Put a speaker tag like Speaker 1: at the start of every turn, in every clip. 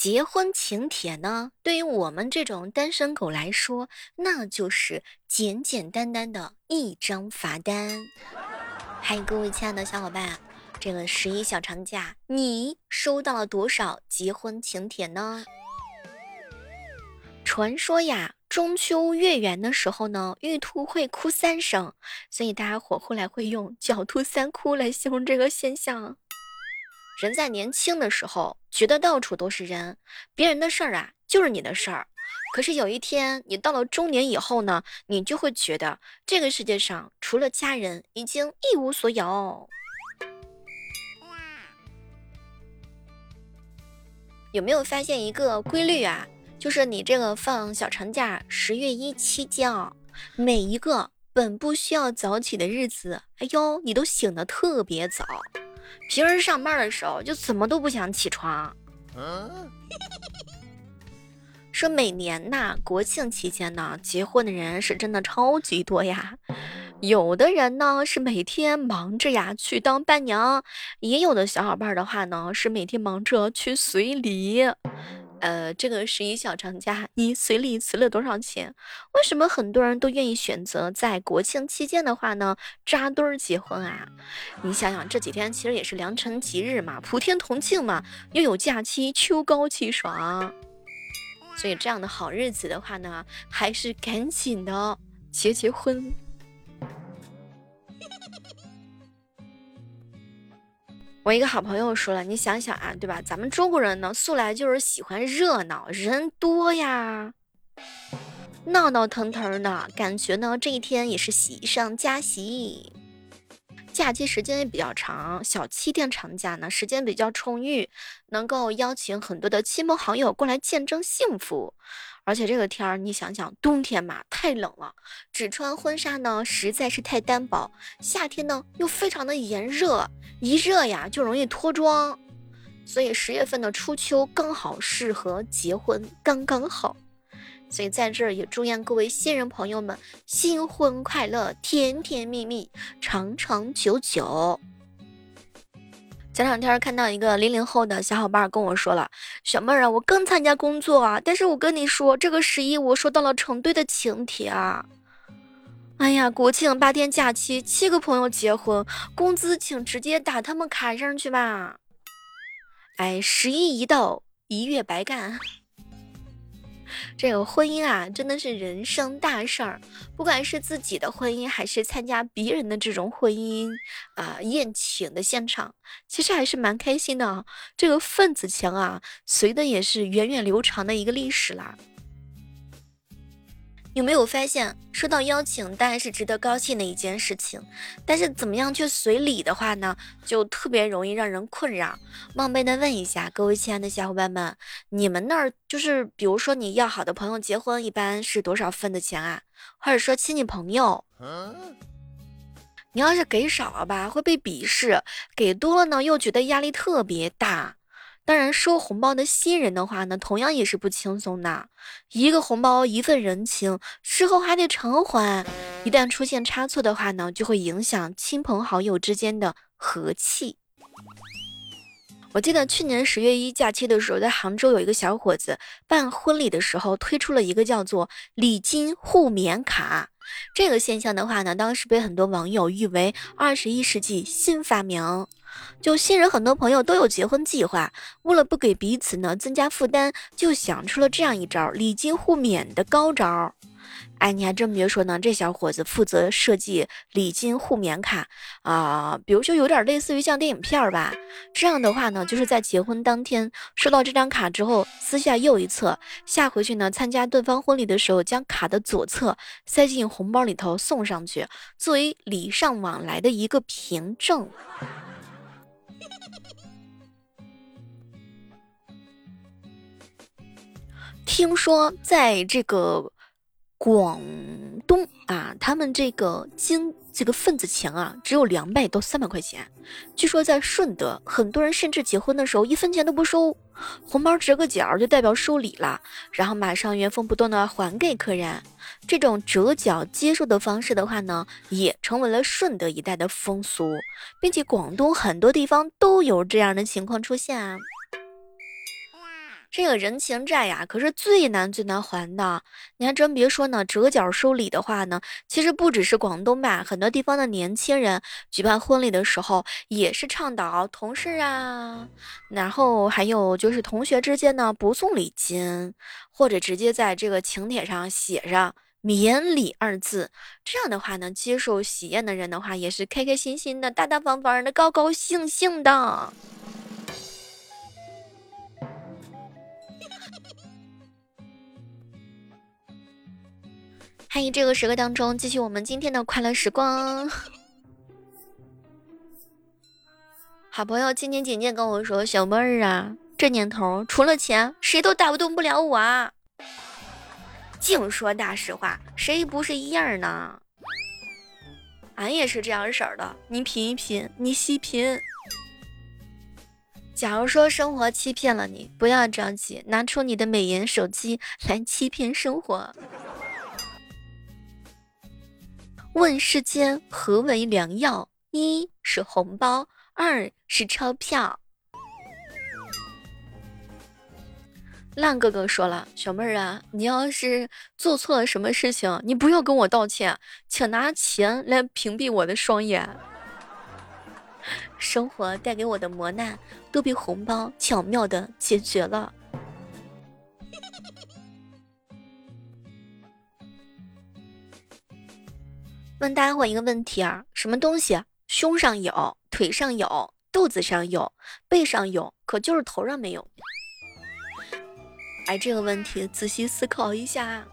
Speaker 1: 结婚请帖呢，对于我们这种单身狗来说，那就是简简单单的一张罚单。嗨，各位亲爱的小伙伴，这个十一小长假，你收到了多少结婚请帖呢？传说呀，中秋月圆的时候呢，玉兔会哭三声，所以大家伙后来会用“狡兔三哭”来形容这个现象。人在年轻的时候，觉得到处都是人，别人的事儿啊就是你的事儿。可是有一天，你到了中年以后呢，你就会觉得这个世界上除了家人，已经一无所有。有没有发现一个规律啊？就是你这个放小长假，十月一期间啊，每一个本不需要早起的日子，哎呦，你都醒得特别早。平时上班的时候就怎么都不想起床。说每年呐，国庆期间呢，结婚的人是真的超级多呀。有的人呢是每天忙着呀去当伴娘，也有的小伙伴的话呢是每天忙着去随礼。呃，这个十一小长假，你随礼存了多少钱？为什么很多人都愿意选择在国庆期间的话呢，扎堆儿结婚啊？你想想，这几天其实也是良辰吉日嘛，普天同庆嘛，又有假期，秋高气爽，所以这样的好日子的话呢，还是赶紧的结结婚。我一个好朋友说了，你想想啊，对吧？咱们中国人呢，素来就是喜欢热闹，人多呀，闹闹腾腾的感觉呢。这一天也是喜上加喜，假期时间也比较长，小七天长假呢，时间比较充裕，能够邀请很多的亲朋好友过来见证幸福。而且这个天儿，你想想，冬天嘛太冷了，只穿婚纱呢实在是太单薄；夏天呢又非常的炎热，一热呀就容易脱妆。所以十月份的初秋刚好适合结婚，刚刚好。所以在这儿也祝愿各位新人朋友们新婚快乐，甜甜蜜蜜，长长久久。前两天看到一个零零后的小伙伴跟我说了：“小妹儿啊，我刚参加工作啊，但是我跟你说，这个十一我收到了成堆的请帖啊！哎呀，国庆八天假期，七个朋友结婚，工资请直接打他们卡上去吧！哎，十一一到，一月白干。”这个婚姻啊，真的是人生大事儿。不管是自己的婚姻，还是参加别人的这种婚姻啊宴请的现场，其实还是蛮开心的。这个份子钱啊，随的也是源远流长的一个历史啦。有没有发现，收到邀请当然是值得高兴的一件事情，但是怎么样去随礼的话呢，就特别容易让人困扰。冒昧的问一下各位亲爱的小伙伴们，你们那儿就是，比如说你要好的朋友结婚，一般是多少份的钱啊？或者说亲戚朋友，你要是给少了吧，会被鄙视；给多了呢，又觉得压力特别大。当然，收红包的新人的话呢，同样也是不轻松的。一个红包，一份人情，事后还得偿还。一旦出现差错的话呢，就会影响亲朋好友之间的和气。我记得去年十月一假期的时候，在杭州有一个小伙子办婚礼的时候，推出了一个叫做“礼金互免卡”。这个现象的话呢，当时被很多网友誉为二十一世纪新发明。就新人很多朋友都有结婚计划，为了不给彼此呢增加负担，就想出了这样一招礼金互免的高招。哎，你还真别说呢，这小伙子负责设计礼金互免卡啊，比如说有点类似于像电影片吧。这样的话呢，就是在结婚当天收到这张卡之后，撕下右一侧，下回去呢参加对方婚礼的时候，将卡的左侧塞进红包里头送上去，作为礼尚往来的一个凭证。听说在这个广东啊，他们这个金这个份子钱啊，只有两百到三百块钱。据说在顺德，很多人甚至结婚的时候一分钱都不收，红包折个角就代表收礼了，然后马上原封不动的还给客人。这种折角接受的方式的话呢，也成为了顺德一带的风俗，并且广东很多地方都有这样的情况出现啊。这个人情债呀，可是最难最难还的。你还真别说呢，折角收礼的话呢，其实不只是广东吧，很多地方的年轻人举办婚礼的时候，也是倡导同事啊，然后还有就是同学之间呢不送礼金，或者直接在这个请帖上写上“免礼”二字。这样的话呢，接受喜宴的人的话，也是开开心心的、大大方方的、高高兴兴的。欢迎这个时刻当中继续我们今天的快乐时光。好朋友今天简简跟我说：“小妹儿啊，这年头除了钱，谁都打动不了我。”净说大实话，谁不是一样呢？俺也是这样式儿的，你品一品，你细品。假如说生活欺骗了你，不要着急，拿出你的美颜手机来欺骗生活。问世间何为良药？一是红包，二是钞票。烂哥哥说了，小妹儿啊，你要是做错了什么事情，你不要跟我道歉，请拿钱来屏蔽我的双眼。生活带给我的磨难，都被红包巧妙的解决了。问大家伙一个问题啊，什么东西胸上有，腿上有，肚子上有，背上有，可就是头上没有？哎，这个问题仔细思考一下。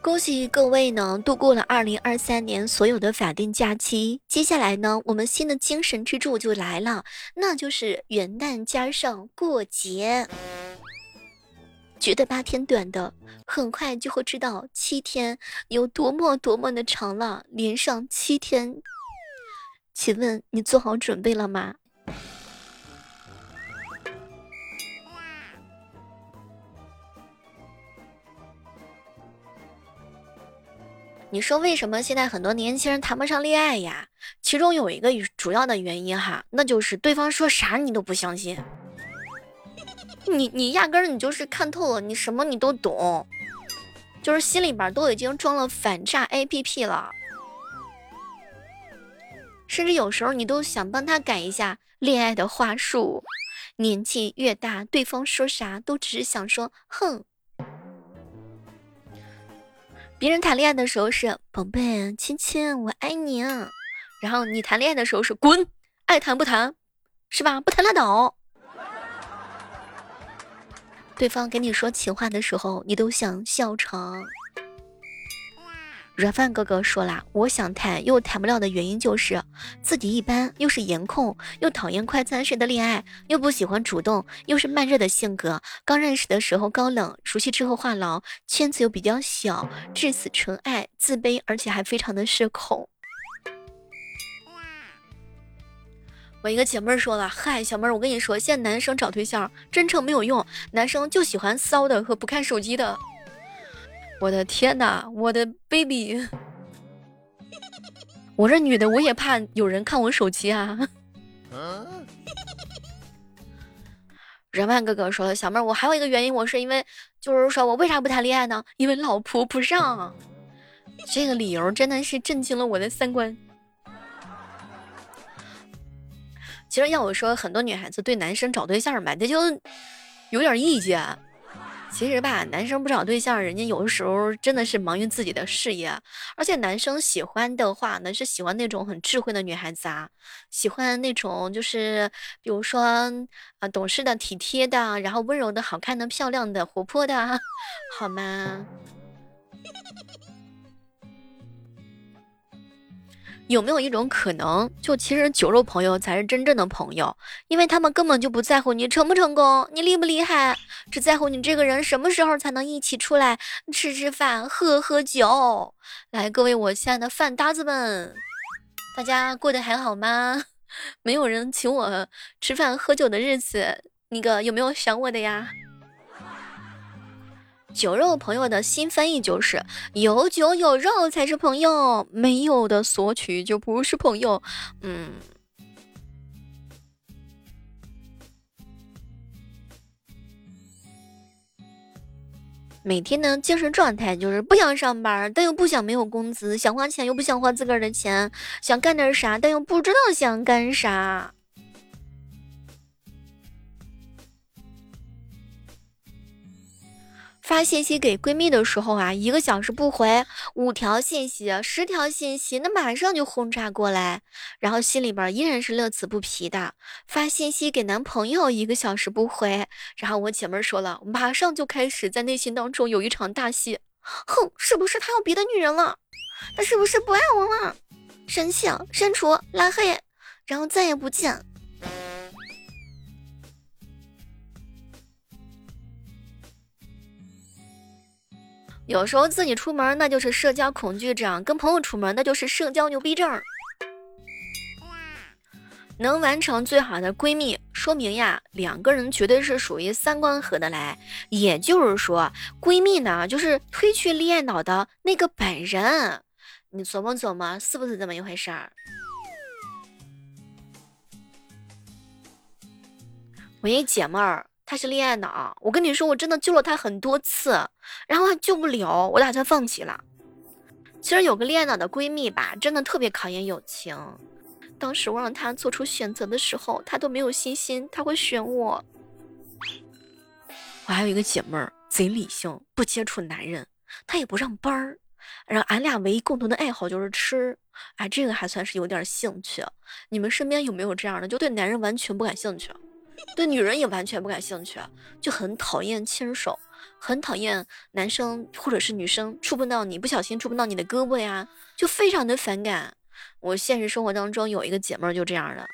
Speaker 1: 恭喜各位呢，度过了二零二三年所有的法定假期。接下来呢，我们新的精神支柱就来了，那就是元旦加上过节。觉得八天短的，很快就会知道七天有多么多么的长了。连上七天，请问你做好准备了吗？你说为什么现在很多年轻人谈不上恋爱呀？其中有一个主要的原因哈，那就是对方说啥你都不相信。你你压根儿你就是看透了，你什么你都懂，就是心里边都已经装了反诈 APP 了，甚至有时候你都想帮他改一下恋爱的话术。年纪越大，对方说啥都只是想说哼。别人谈恋爱的时候是宝贝亲亲我爱你，然后你谈恋爱的时候是滚，爱谈不谈，是吧？不谈拉倒。对方跟你说情话的时候，你都想笑场。软饭哥哥说了，我想谈又谈不了的原因就是自己一般，又是颜控，又讨厌快餐式的恋爱，又不喜欢主动，又是慢热的性格。刚认识的时候高冷，熟悉之后话痨，圈子又比较小，至死纯爱，自卑，而且还非常的社恐。我一个姐妹儿说了，嗨，小妹儿，我跟你说，现在男生找对象真诚没有用，男生就喜欢骚的和不看手机的。我的天哪，我的 baby，我这女的我也怕有人看我手机啊。人万哥哥说了，小妹儿，我还有一个原因，我是因为就是说我为啥不谈恋爱呢？因为老婆不让。这个理由真的是震惊了我的三观。其实要我说，很多女孩子对男生找对象吧，她就有点意见。其实吧，男生不找对象，人家有的时候真的是忙于自己的事业。而且男生喜欢的话呢，是喜欢那种很智慧的女孩子啊，喜欢那种就是比如说啊，懂事的、体贴的，然后温柔的、好看的、漂亮的、活泼的，好吗？有没有一种可能，就其实酒肉朋友才是真正的朋友，因为他们根本就不在乎你成不成功，你厉不厉害，只在乎你这个人什么时候才能一起出来吃吃饭、喝喝酒。来，各位我亲爱的饭搭子们，大家过得还好吗？没有人请我吃饭喝酒的日子，那个有没有想我的呀？酒肉朋友的新翻译就是有酒有肉才是朋友没有的索取就不是朋友。嗯。每天的精神状态就是不想上班但又不想没有工资想花钱又不想花自个儿的钱想干点啥但又不知道想干啥。发信息给闺蜜的时候啊，一个小时不回，五条信息、十条信息，那马上就轰炸过来，然后心里边依然是乐此不疲的。发信息给男朋友，一个小时不回，然后我姐妹说了，马上就开始在内心当中有一场大戏。哼，是不是他有别的女人了？他是不是不爱我了？生气，删除，拉黑，然后再也不见。有时候自己出门那就是社交恐惧症，跟朋友出门那就是社交牛逼症。能完成最好的闺蜜，说明呀，两个人绝对是属于三观合得来。也就是说，闺蜜呢就是推去恋爱脑的那个本人。你琢磨琢磨，是不是这么一回事儿？我一姐妹儿。他是恋爱脑，我跟你说，我真的救了他很多次，然后还救不了，我打算放弃了。其实有个恋爱脑的闺蜜吧，真的特别考验友情。当时我让他做出选择的时候，他都没有信心他会选我。我还有一个姐妹儿，贼理性，不接触男人，她也不上班儿，然后俺俩唯一共同的爱好就是吃，哎，这个还算是有点兴趣。你们身边有没有这样的，就对男人完全不感兴趣？对女人也完全不感兴趣，就很讨厌牵手，很讨厌男生或者是女生触碰到你，不小心触碰到你的胳膊呀，就非常的反感。我现实生活当中有一个姐妹儿就这样的。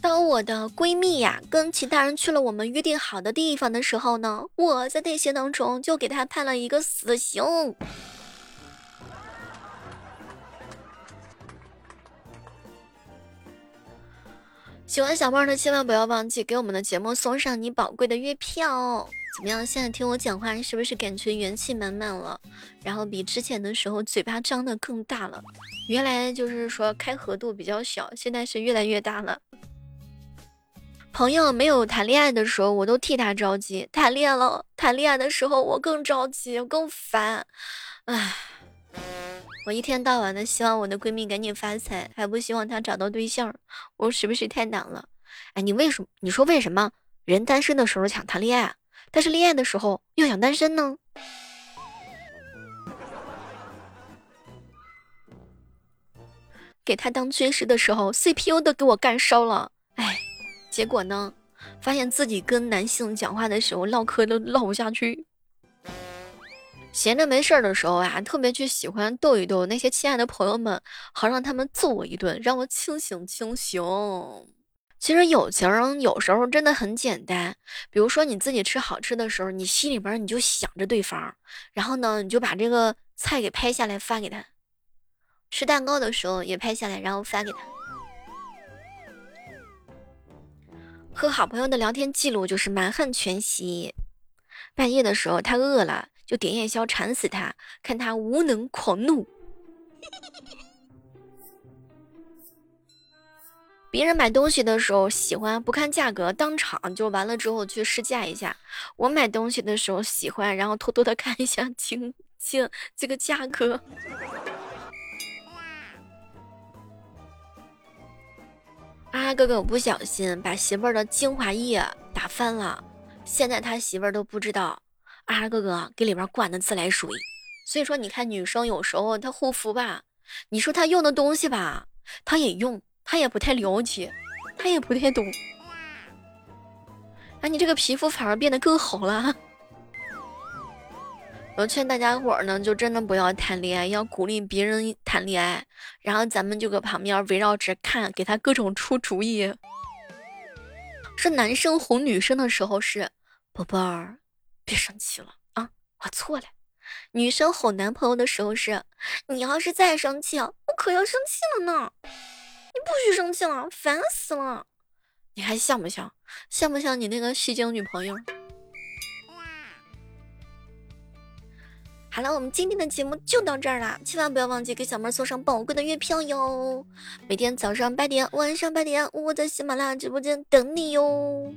Speaker 1: 当我的闺蜜呀跟其他人去了我们约定好的地方的时候呢，我在内心当中就给她判了一个死刑。喜欢小妹的千万不要忘记给我们的节目送上你宝贵的月票哦，怎么样？现在听我讲话是不是感觉元气满满了？然后比之前的时候嘴巴张的更大了，原来就是说开合度比较小，现在是越来越大了。朋友没有谈恋爱的时候，我都替他着急；谈恋爱了，谈恋爱的时候我更着急，更烦。唉。我一天到晚的希望我的闺蜜赶紧发财，还不希望她找到对象，我是不是太难了？哎，你为什么？你说为什么人单身的时候想谈恋爱，但是恋爱的时候又想单身呢？给他当军师的时候，CPU 都给我干烧了，哎，结果呢，发现自己跟男性讲话的时候唠嗑都唠不下去。闲着没事儿的时候啊，特别去喜欢逗一逗那些亲爱的朋友们，好让他们揍我一顿，让我清醒清醒。其实友情有时候真的很简单，比如说你自己吃好吃的时候，你心里边你就想着对方，然后呢，你就把这个菜给拍下来发给他；吃蛋糕的时候也拍下来，然后发给他。和好朋友的聊天记录就是满汉全席。半夜的时候他饿了。就点夜宵馋死他，看他无能狂怒。别人买东西的时候喜欢不看价格，当场就完了之后去试驾一下。我买东西的时候喜欢，然后偷偷的看一下清清这个价格。啊，哥哥，我不小心把媳妇儿的精华液打翻了，现在他媳妇儿都不知道。二哥哥给里边灌的自来水，所以说你看女生有时候她护肤吧，你说她用的东西吧，她也用，她也不太了解，她也不太懂。啊，你这个皮肤反而变得更好了。我劝大家伙儿呢，就真的不要谈恋爱，要鼓励别人谈恋爱，然后咱们就搁旁边围绕着看，给他各种出主意。是男生哄女生的时候是，宝贝儿。别生气了啊！我错了。女生哄男朋友的时候是，你要是再生气，我可要生气了呢。你不许生气了，烦死了。你还像不像？像不像你那个戏精女朋友？好了，我们今天的节目就到这儿啦，千万不要忘记给小妹送上宝贵的月票哟！每天早上八点，晚上八点，我在喜马拉雅直播间等你哟。